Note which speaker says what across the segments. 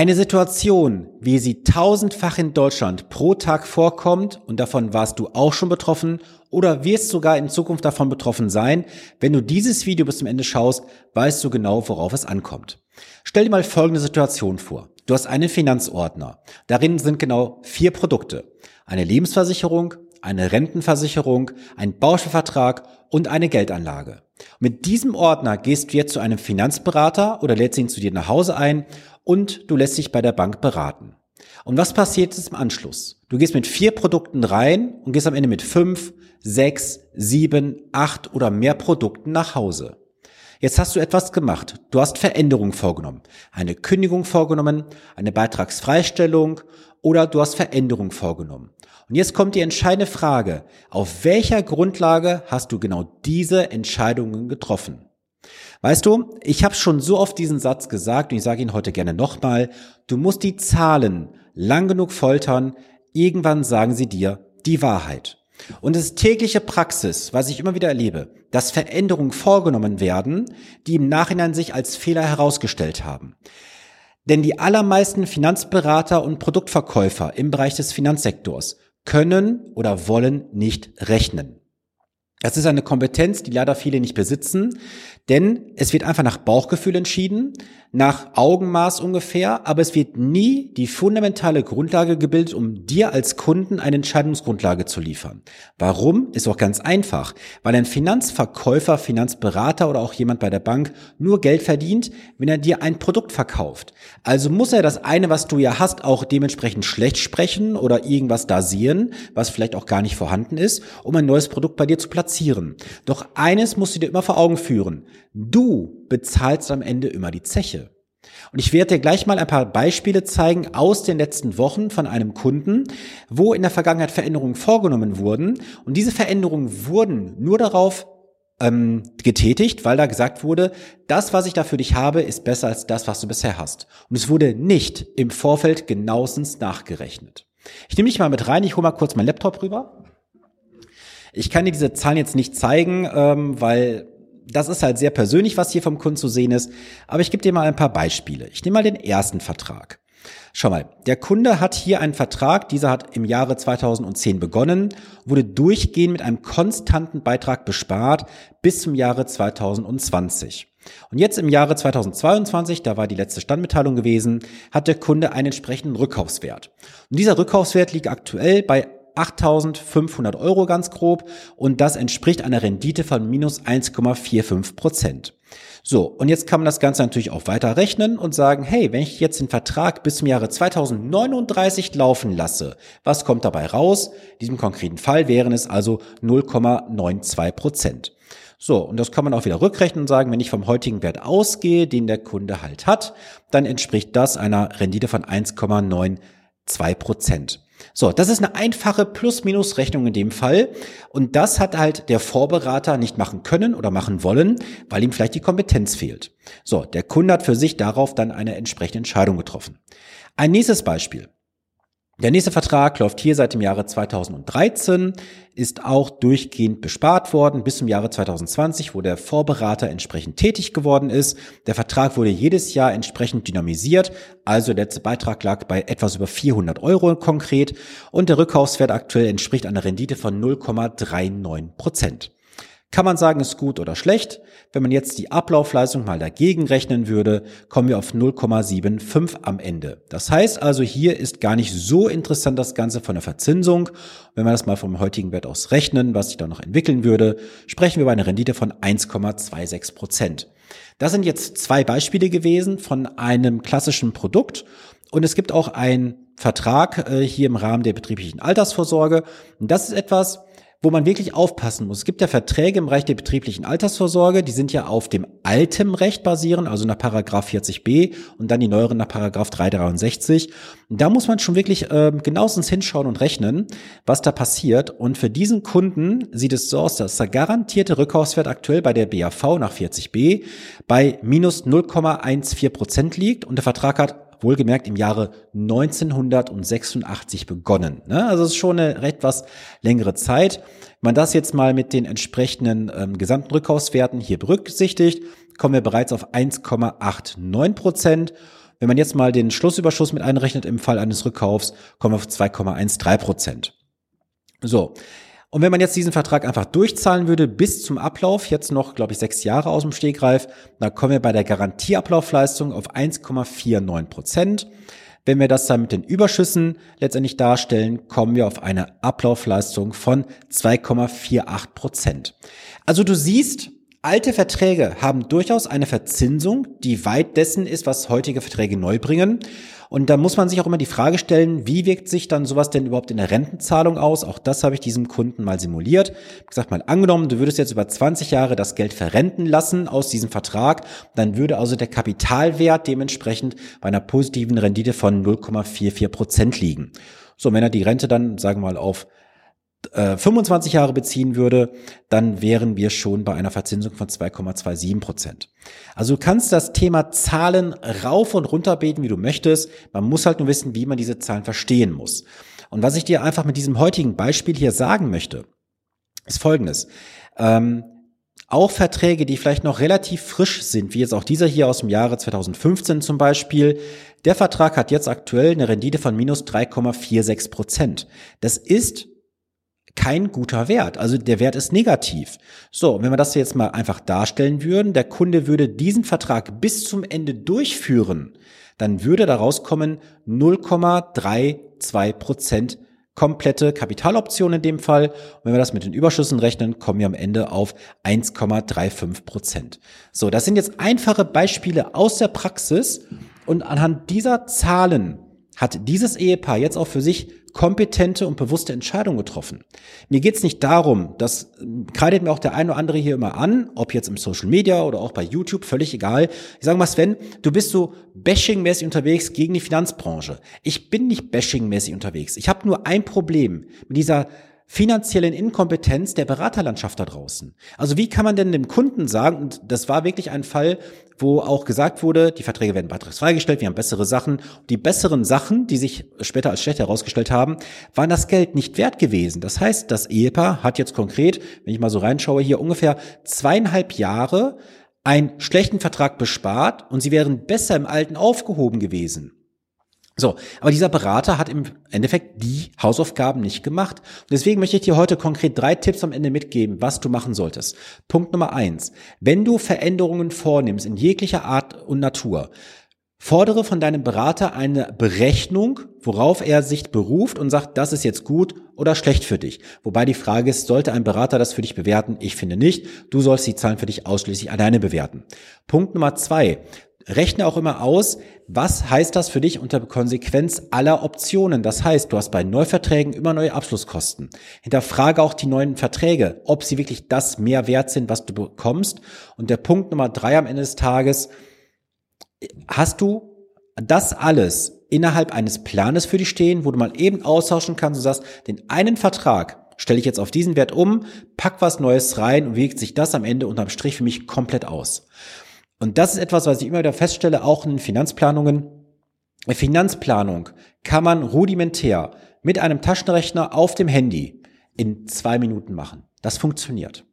Speaker 1: Eine Situation, wie sie tausendfach in Deutschland pro Tag vorkommt und davon warst du auch schon betroffen oder wirst sogar in Zukunft davon betroffen sein. Wenn du dieses Video bis zum Ende schaust, weißt du genau, worauf es ankommt. Stell dir mal folgende Situation vor. Du hast einen Finanzordner. Darin sind genau vier Produkte. Eine Lebensversicherung, eine Rentenversicherung, ein Bausparvertrag und eine Geldanlage. Mit diesem Ordner gehst du jetzt zu einem Finanzberater oder lädst ihn zu dir nach Hause ein und du lässt dich bei der Bank beraten. Und was passiert jetzt im Anschluss? Du gehst mit vier Produkten rein und gehst am Ende mit fünf, sechs, sieben, acht oder mehr Produkten nach Hause. Jetzt hast du etwas gemacht. Du hast Veränderungen vorgenommen. Eine Kündigung vorgenommen, eine Beitragsfreistellung oder du hast Veränderungen vorgenommen. Und jetzt kommt die entscheidende Frage. Auf welcher Grundlage hast du genau diese Entscheidungen getroffen? Weißt du, ich habe schon so oft diesen Satz gesagt und ich sage ihn heute gerne nochmal, du musst die Zahlen lang genug foltern, irgendwann sagen sie dir die Wahrheit. Und es ist tägliche Praxis, was ich immer wieder erlebe, dass Veränderungen vorgenommen werden, die im Nachhinein sich als Fehler herausgestellt haben. Denn die allermeisten Finanzberater und Produktverkäufer im Bereich des Finanzsektors können oder wollen nicht rechnen. Das ist eine Kompetenz, die leider viele nicht besitzen, denn es wird einfach nach Bauchgefühl entschieden, nach Augenmaß ungefähr, aber es wird nie die fundamentale Grundlage gebildet, um dir als Kunden eine Entscheidungsgrundlage zu liefern. Warum? Ist auch ganz einfach, weil ein Finanzverkäufer, Finanzberater oder auch jemand bei der Bank nur Geld verdient, wenn er dir ein Produkt verkauft. Also muss er das eine, was du ja hast, auch dementsprechend schlecht sprechen oder irgendwas da sehen, was vielleicht auch gar nicht vorhanden ist, um ein neues Produkt bei dir zu platzieren. Doch eines musst du dir immer vor Augen führen. Du bezahlst am Ende immer die Zeche. Und ich werde dir gleich mal ein paar Beispiele zeigen aus den letzten Wochen von einem Kunden, wo in der Vergangenheit Veränderungen vorgenommen wurden. Und diese Veränderungen wurden nur darauf ähm, getätigt, weil da gesagt wurde, das, was ich da für dich habe, ist besser als das, was du bisher hast. Und es wurde nicht im Vorfeld genauestens nachgerechnet. Ich nehme dich mal mit rein, ich hole mal kurz meinen Laptop rüber. Ich kann dir diese Zahlen jetzt nicht zeigen, ähm, weil das ist halt sehr persönlich, was hier vom Kunden zu sehen ist. Aber ich gebe dir mal ein paar Beispiele. Ich nehme mal den ersten Vertrag. Schau mal, der Kunde hat hier einen Vertrag, dieser hat im Jahre 2010 begonnen, wurde durchgehend mit einem konstanten Beitrag bespart bis zum Jahre 2020. Und jetzt im Jahre 2022, da war die letzte Standmitteilung gewesen, hat der Kunde einen entsprechenden Rückkaufswert. Und dieser Rückkaufswert liegt aktuell bei 8.500 Euro ganz grob und das entspricht einer Rendite von minus 1,45 Prozent. So, und jetzt kann man das Ganze natürlich auch weiter rechnen und sagen, hey, wenn ich jetzt den Vertrag bis zum Jahre 2039 laufen lasse, was kommt dabei raus? In diesem konkreten Fall wären es also 0,92 Prozent. So, und das kann man auch wieder rückrechnen und sagen, wenn ich vom heutigen Wert ausgehe, den der Kunde halt hat, dann entspricht das einer Rendite von 1,92 Prozent. So, das ist eine einfache Plus-Minus-Rechnung in dem Fall. Und das hat halt der Vorberater nicht machen können oder machen wollen, weil ihm vielleicht die Kompetenz fehlt. So, der Kunde hat für sich darauf dann eine entsprechende Entscheidung getroffen. Ein nächstes Beispiel. Der nächste Vertrag läuft hier seit dem Jahre 2013, ist auch durchgehend bespart worden bis zum Jahre 2020, wo der Vorberater entsprechend tätig geworden ist. Der Vertrag wurde jedes Jahr entsprechend dynamisiert, also der letzte Beitrag lag bei etwas über 400 Euro konkret und der Rückkaufswert aktuell entspricht einer Rendite von 0,39 Prozent. Kann man sagen, ist gut oder schlecht? Wenn man jetzt die Ablaufleistung mal dagegen rechnen würde, kommen wir auf 0,75 am Ende. Das heißt also, hier ist gar nicht so interessant das Ganze von der Verzinsung. Wenn wir das mal vom heutigen Wert aus rechnen, was sich da noch entwickeln würde, sprechen wir über eine Rendite von 1,26 Prozent. Das sind jetzt zwei Beispiele gewesen von einem klassischen Produkt. Und es gibt auch einen Vertrag äh, hier im Rahmen der betrieblichen Altersvorsorge. Und das ist etwas, wo man wirklich aufpassen muss. Es gibt ja Verträge im Bereich der betrieblichen Altersvorsorge, die sind ja auf dem altem Recht basieren, also nach Paragraph 40b und dann die neueren nach Paragraph 363. Und da muss man schon wirklich äh, genauestens hinschauen und rechnen, was da passiert. Und für diesen Kunden sieht es so aus, dass der garantierte Rückkaufswert aktuell bei der BAV nach 40b bei minus 0,14 Prozent liegt und der Vertrag hat wohlgemerkt im Jahre 1986 begonnen. Ne? Also es ist schon eine etwas längere Zeit. Wenn man das jetzt mal mit den entsprechenden ähm, gesamten Rückkaufswerten hier berücksichtigt, kommen wir bereits auf 1,89 Prozent. Wenn man jetzt mal den Schlussüberschuss mit einrechnet im Fall eines Rückkaufs, kommen wir auf 2,13 Prozent. So. Und wenn man jetzt diesen Vertrag einfach durchzahlen würde bis zum Ablauf, jetzt noch, glaube ich, sechs Jahre aus dem Stegreif, dann kommen wir bei der Garantieablaufleistung auf 1,49 Prozent. Wenn wir das dann mit den Überschüssen letztendlich darstellen, kommen wir auf eine Ablaufleistung von 2,48 Prozent. Also du siehst, alte Verträge haben durchaus eine Verzinsung, die weit dessen ist, was heutige Verträge neu bringen. Und da muss man sich auch immer die Frage stellen, wie wirkt sich dann sowas denn überhaupt in der Rentenzahlung aus? Auch das habe ich diesem Kunden mal simuliert. Ich gesagt mal, angenommen, du würdest jetzt über 20 Jahre das Geld verrenten lassen aus diesem Vertrag, dann würde also der Kapitalwert dementsprechend bei einer positiven Rendite von 0,44 Prozent liegen. So, wenn er die Rente dann, sagen wir mal, auf 25 äh, Jahre beziehen würde, dann wären wir schon bei einer Verzinsung von 2,27 Prozent. Also du kannst das Thema Zahlen rauf und runter beten, wie du möchtest. Man muss halt nur wissen, wie man diese Zahlen verstehen muss. Und was ich dir einfach mit diesem heutigen Beispiel hier sagen möchte, ist folgendes. Ähm, auch Verträge, die vielleicht noch relativ frisch sind, wie jetzt auch dieser hier aus dem Jahre 2015 zum Beispiel, der Vertrag hat jetzt aktuell eine Rendite von minus 3,46 Prozent. Das ist kein guter Wert. Also der Wert ist negativ. So, wenn wir das jetzt mal einfach darstellen würden, der Kunde würde diesen Vertrag bis zum Ende durchführen, dann würde daraus kommen 0,32 Prozent komplette Kapitaloption in dem Fall. Und wenn wir das mit den Überschüssen rechnen, kommen wir am Ende auf 1,35 Prozent. So, das sind jetzt einfache Beispiele aus der Praxis und anhand dieser Zahlen hat dieses Ehepaar jetzt auch für sich kompetente und bewusste Entscheidungen getroffen. Mir geht's nicht darum, das kreidet mir auch der eine oder andere hier immer an, ob jetzt im Social Media oder auch bei YouTube, völlig egal. Ich sage mal, Sven, du bist so bashingmäßig unterwegs gegen die Finanzbranche. Ich bin nicht bashingmäßig unterwegs. Ich habe nur ein Problem mit dieser finanziellen Inkompetenz der Beraterlandschaft da draußen. Also wie kann man denn dem Kunden sagen, und das war wirklich ein Fall, wo auch gesagt wurde, die Verträge werden beitragsfrei gestellt, wir haben bessere Sachen. Die besseren Sachen, die sich später als schlecht herausgestellt haben, waren das Geld nicht wert gewesen. Das heißt, das Ehepaar hat jetzt konkret, wenn ich mal so reinschaue, hier ungefähr zweieinhalb Jahre einen schlechten Vertrag bespart und sie wären besser im Alten aufgehoben gewesen. So, aber dieser Berater hat im Endeffekt die Hausaufgaben nicht gemacht. Und deswegen möchte ich dir heute konkret drei Tipps am Ende mitgeben, was du machen solltest. Punkt Nummer eins. Wenn du Veränderungen vornimmst in jeglicher Art und Natur, fordere von deinem Berater eine Berechnung, worauf er sich beruft und sagt, das ist jetzt gut oder schlecht für dich. Wobei die Frage ist, sollte ein Berater das für dich bewerten? Ich finde nicht. Du sollst die Zahlen für dich ausschließlich alleine bewerten. Punkt Nummer zwei. Rechne auch immer aus, was heißt das für dich unter Konsequenz aller Optionen. Das heißt, du hast bei Neuverträgen immer neue Abschlusskosten. Hinterfrage auch die neuen Verträge, ob sie wirklich das mehr wert sind, was du bekommst. Und der Punkt Nummer drei am Ende des Tages, hast du das alles innerhalb eines Planes für dich stehen, wo du mal eben austauschen kannst und sagst, den einen Vertrag stelle ich jetzt auf diesen Wert um, pack was Neues rein und wiegt sich das am Ende unterm Strich für mich komplett aus. Und das ist etwas, was ich immer wieder feststelle, auch in Finanzplanungen. Finanzplanung kann man rudimentär mit einem Taschenrechner auf dem Handy in zwei Minuten machen. Das funktioniert.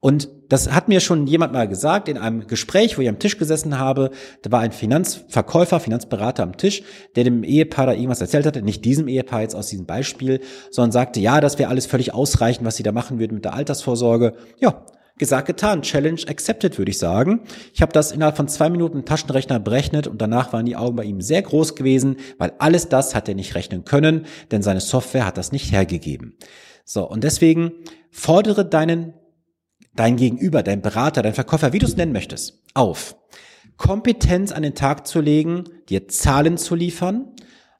Speaker 1: Und das hat mir schon jemand mal gesagt in einem Gespräch, wo ich am Tisch gesessen habe. Da war ein Finanzverkäufer, Finanzberater am Tisch, der dem Ehepaar da irgendwas erzählt hatte. Nicht diesem Ehepaar jetzt aus diesem Beispiel, sondern sagte, ja, das wäre alles völlig ausreichend, was sie da machen würden mit der Altersvorsorge. Ja, Gesagt, getan. Challenge accepted, würde ich sagen. Ich habe das innerhalb von zwei Minuten Taschenrechner berechnet und danach waren die Augen bei ihm sehr groß gewesen, weil alles das hat er nicht rechnen können, denn seine Software hat das nicht hergegeben. So, und deswegen fordere deinen, dein Gegenüber, dein Berater, dein Verkäufer, wie du es nennen möchtest, auf, Kompetenz an den Tag zu legen, dir Zahlen zu liefern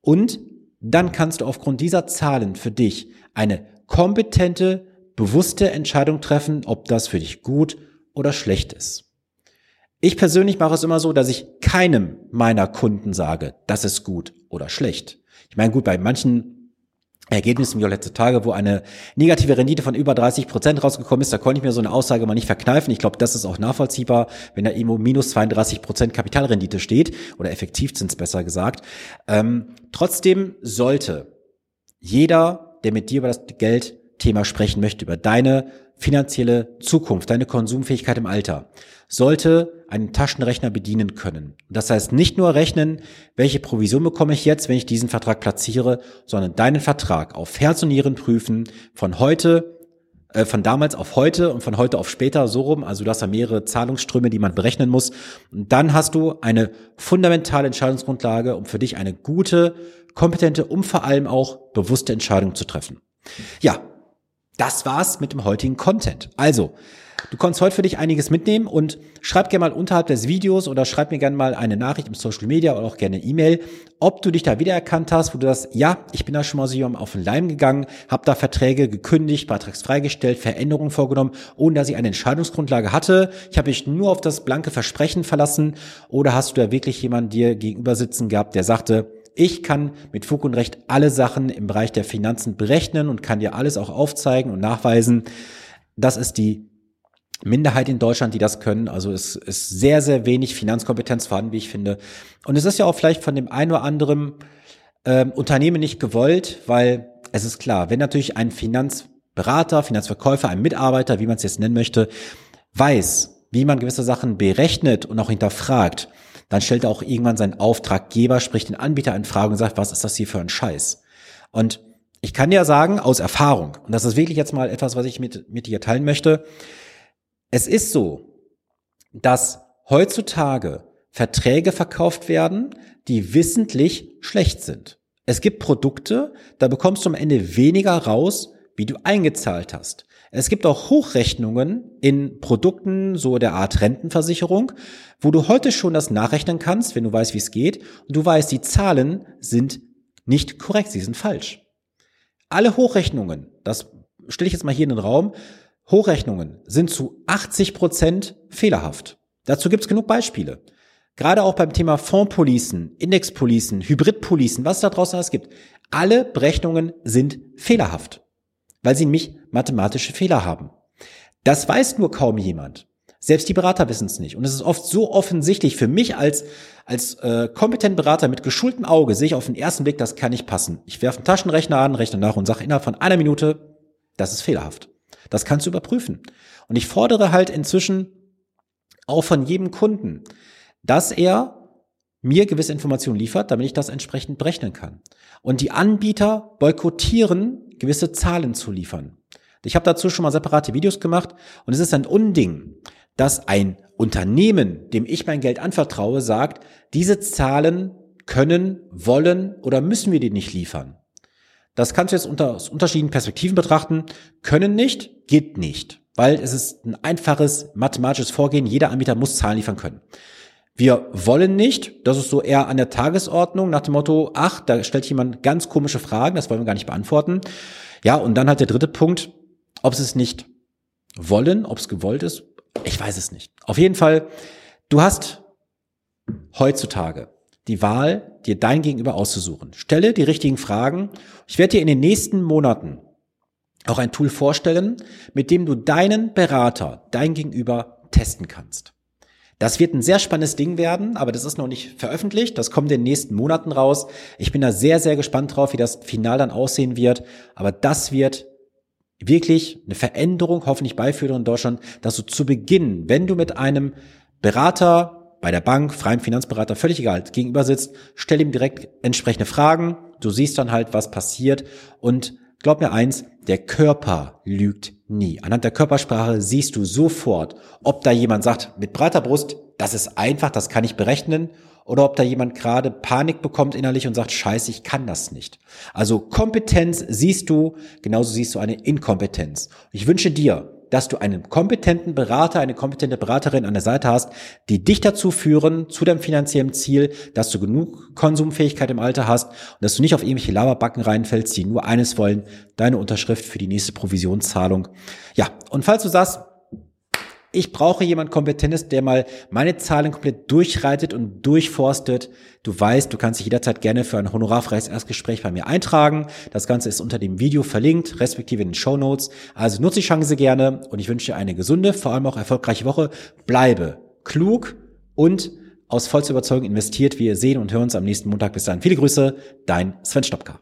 Speaker 1: und dann kannst du aufgrund dieser Zahlen für dich eine kompetente bewusste Entscheidung treffen, ob das für dich gut oder schlecht ist. Ich persönlich mache es immer so, dass ich keinem meiner Kunden sage, das ist gut oder schlecht. Ich meine, gut, bei manchen Ergebnissen wie letzte Tage, wo eine negative Rendite von über 30 Prozent rausgekommen ist, da konnte ich mir so eine Aussage mal nicht verkneifen. Ich glaube, das ist auch nachvollziehbar, wenn da irgendwo minus 32 Prozent Kapitalrendite steht oder Effektivzins besser gesagt. Ähm, trotzdem sollte jeder, der mit dir über das Geld Thema sprechen möchte, über deine finanzielle Zukunft, deine Konsumfähigkeit im Alter, sollte einen Taschenrechner bedienen können. Das heißt nicht nur rechnen, welche Provision bekomme ich jetzt, wenn ich diesen Vertrag platziere, sondern deinen Vertrag auf Herz und Nieren prüfen, von heute äh, von damals auf heute und von heute auf später so rum. Also du hast da mehrere Zahlungsströme, die man berechnen muss. Und dann hast du eine fundamentale Entscheidungsgrundlage, um für dich eine gute, kompetente und vor allem auch bewusste Entscheidung zu treffen. Ja, das war's mit dem heutigen Content. Also, Du konntest heute für dich einiges mitnehmen und schreib gerne mal unterhalb des Videos oder schreib mir gerne mal eine Nachricht im Social Media oder auch gerne E-Mail, ob du dich da wiedererkannt hast, wo du das, ja, ich bin da schon mal so auf den Leim gegangen, habe da Verträge gekündigt, Beitrags freigestellt, Veränderungen vorgenommen, ohne dass ich eine Entscheidungsgrundlage hatte. Ich habe mich nur auf das blanke Versprechen verlassen oder hast du da wirklich jemanden dir gegenüber sitzen gehabt, der sagte, ich kann mit Fug und Recht alle Sachen im Bereich der Finanzen berechnen und kann dir alles auch aufzeigen und nachweisen. Das ist die Minderheit in Deutschland, die das können. Also es ist sehr, sehr wenig Finanzkompetenz vorhanden, wie ich finde. Und es ist ja auch vielleicht von dem einen oder anderen ähm, Unternehmen nicht gewollt, weil es ist klar, wenn natürlich ein Finanzberater, Finanzverkäufer, ein Mitarbeiter, wie man es jetzt nennen möchte, weiß, wie man gewisse Sachen berechnet und auch hinterfragt, dann stellt er auch irgendwann seinen Auftraggeber, sprich den Anbieter in Frage und sagt, was ist das hier für ein Scheiß? Und ich kann dir sagen, aus Erfahrung, und das ist wirklich jetzt mal etwas, was ich mit, mit dir teilen möchte, es ist so, dass heutzutage Verträge verkauft werden, die wissentlich schlecht sind. Es gibt Produkte, da bekommst du am Ende weniger raus, wie du eingezahlt hast. Es gibt auch Hochrechnungen in Produkten so der Art Rentenversicherung, wo du heute schon das nachrechnen kannst, wenn du weißt, wie es geht, und du weißt, die Zahlen sind nicht korrekt, sie sind falsch. Alle Hochrechnungen, das stelle ich jetzt mal hier in den Raum, Hochrechnungen sind zu 80 Prozent fehlerhaft. Dazu gibt es genug Beispiele. Gerade auch beim Thema Fondspolicen, Indexpolicen, Hybridpolicen, was es da draußen alles gibt. Alle Berechnungen sind fehlerhaft, weil sie nämlich mathematische Fehler haben. Das weiß nur kaum jemand. Selbst die Berater wissen es nicht. Und es ist oft so offensichtlich für mich als, als äh, kompetenten Berater mit geschultem Auge, sehe ich auf den ersten Blick, das kann nicht passen. Ich werfe einen Taschenrechner an, rechne nach und sage innerhalb von einer Minute, das ist fehlerhaft. Das kannst du überprüfen. Und ich fordere halt inzwischen auch von jedem Kunden, dass er mir gewisse Informationen liefert, damit ich das entsprechend berechnen kann. Und die Anbieter boykottieren, gewisse Zahlen zu liefern. Ich habe dazu schon mal separate Videos gemacht und es ist ein Unding, dass ein Unternehmen, dem ich mein Geld anvertraue, sagt, diese Zahlen können, wollen oder müssen wir die nicht liefern. Das kannst du jetzt unter aus unterschiedlichen Perspektiven betrachten. Können nicht, geht nicht, weil es ist ein einfaches mathematisches Vorgehen. Jeder Anbieter muss Zahlen liefern können. Wir wollen nicht, das ist so eher an der Tagesordnung nach dem Motto, ach, da stellt jemand ganz komische Fragen, das wollen wir gar nicht beantworten. Ja, und dann halt der dritte Punkt, ob sie es nicht wollen, ob es gewollt ist, ich weiß es nicht. Auf jeden Fall, du hast heutzutage die Wahl, dir dein Gegenüber auszusuchen. Stelle die richtigen Fragen. Ich werde dir in den nächsten Monaten auch ein Tool vorstellen, mit dem du deinen Berater, dein Gegenüber testen kannst. Das wird ein sehr spannendes Ding werden, aber das ist noch nicht veröffentlicht. Das kommt in den nächsten Monaten raus. Ich bin da sehr, sehr gespannt drauf, wie das Final dann aussehen wird. Aber das wird wirklich eine Veränderung hoffentlich beiführen in Deutschland, dass du zu Beginn, wenn du mit einem Berater bei der Bank, freiem Finanzberater, völlig egal, gegenüber sitzt, stell ihm direkt entsprechende Fragen, du siehst dann halt, was passiert und glaub mir eins, der Körper lügt nie. Anhand der Körpersprache siehst du sofort, ob da jemand sagt, mit breiter Brust, das ist einfach, das kann ich berechnen, oder ob da jemand gerade Panik bekommt innerlich und sagt, scheiße, ich kann das nicht. Also Kompetenz siehst du, genauso siehst du eine Inkompetenz. Ich wünsche dir, dass du einen kompetenten Berater, eine kompetente Beraterin an der Seite hast, die dich dazu führen, zu deinem finanziellen Ziel, dass du genug Konsumfähigkeit im Alter hast und dass du nicht auf irgendwelche Laberbacken reinfällst, die nur eines wollen, deine Unterschrift für die nächste Provisionszahlung. Ja, und falls du sagst, ich brauche jemand Kompetentes, der mal meine Zahlen komplett durchreitet und durchforstet. Du weißt, du kannst dich jederzeit gerne für ein honorarfreies Erstgespräch bei mir eintragen. Das Ganze ist unter dem Video verlinkt, respektive in den Show Notes. Also nutze die Chance gerne und ich wünsche dir eine gesunde, vor allem auch erfolgreiche Woche. Bleibe klug und aus vollster Überzeugung investiert. Wir sehen und hören uns am nächsten Montag. Bis dann. Viele Grüße, dein Sven Stopka.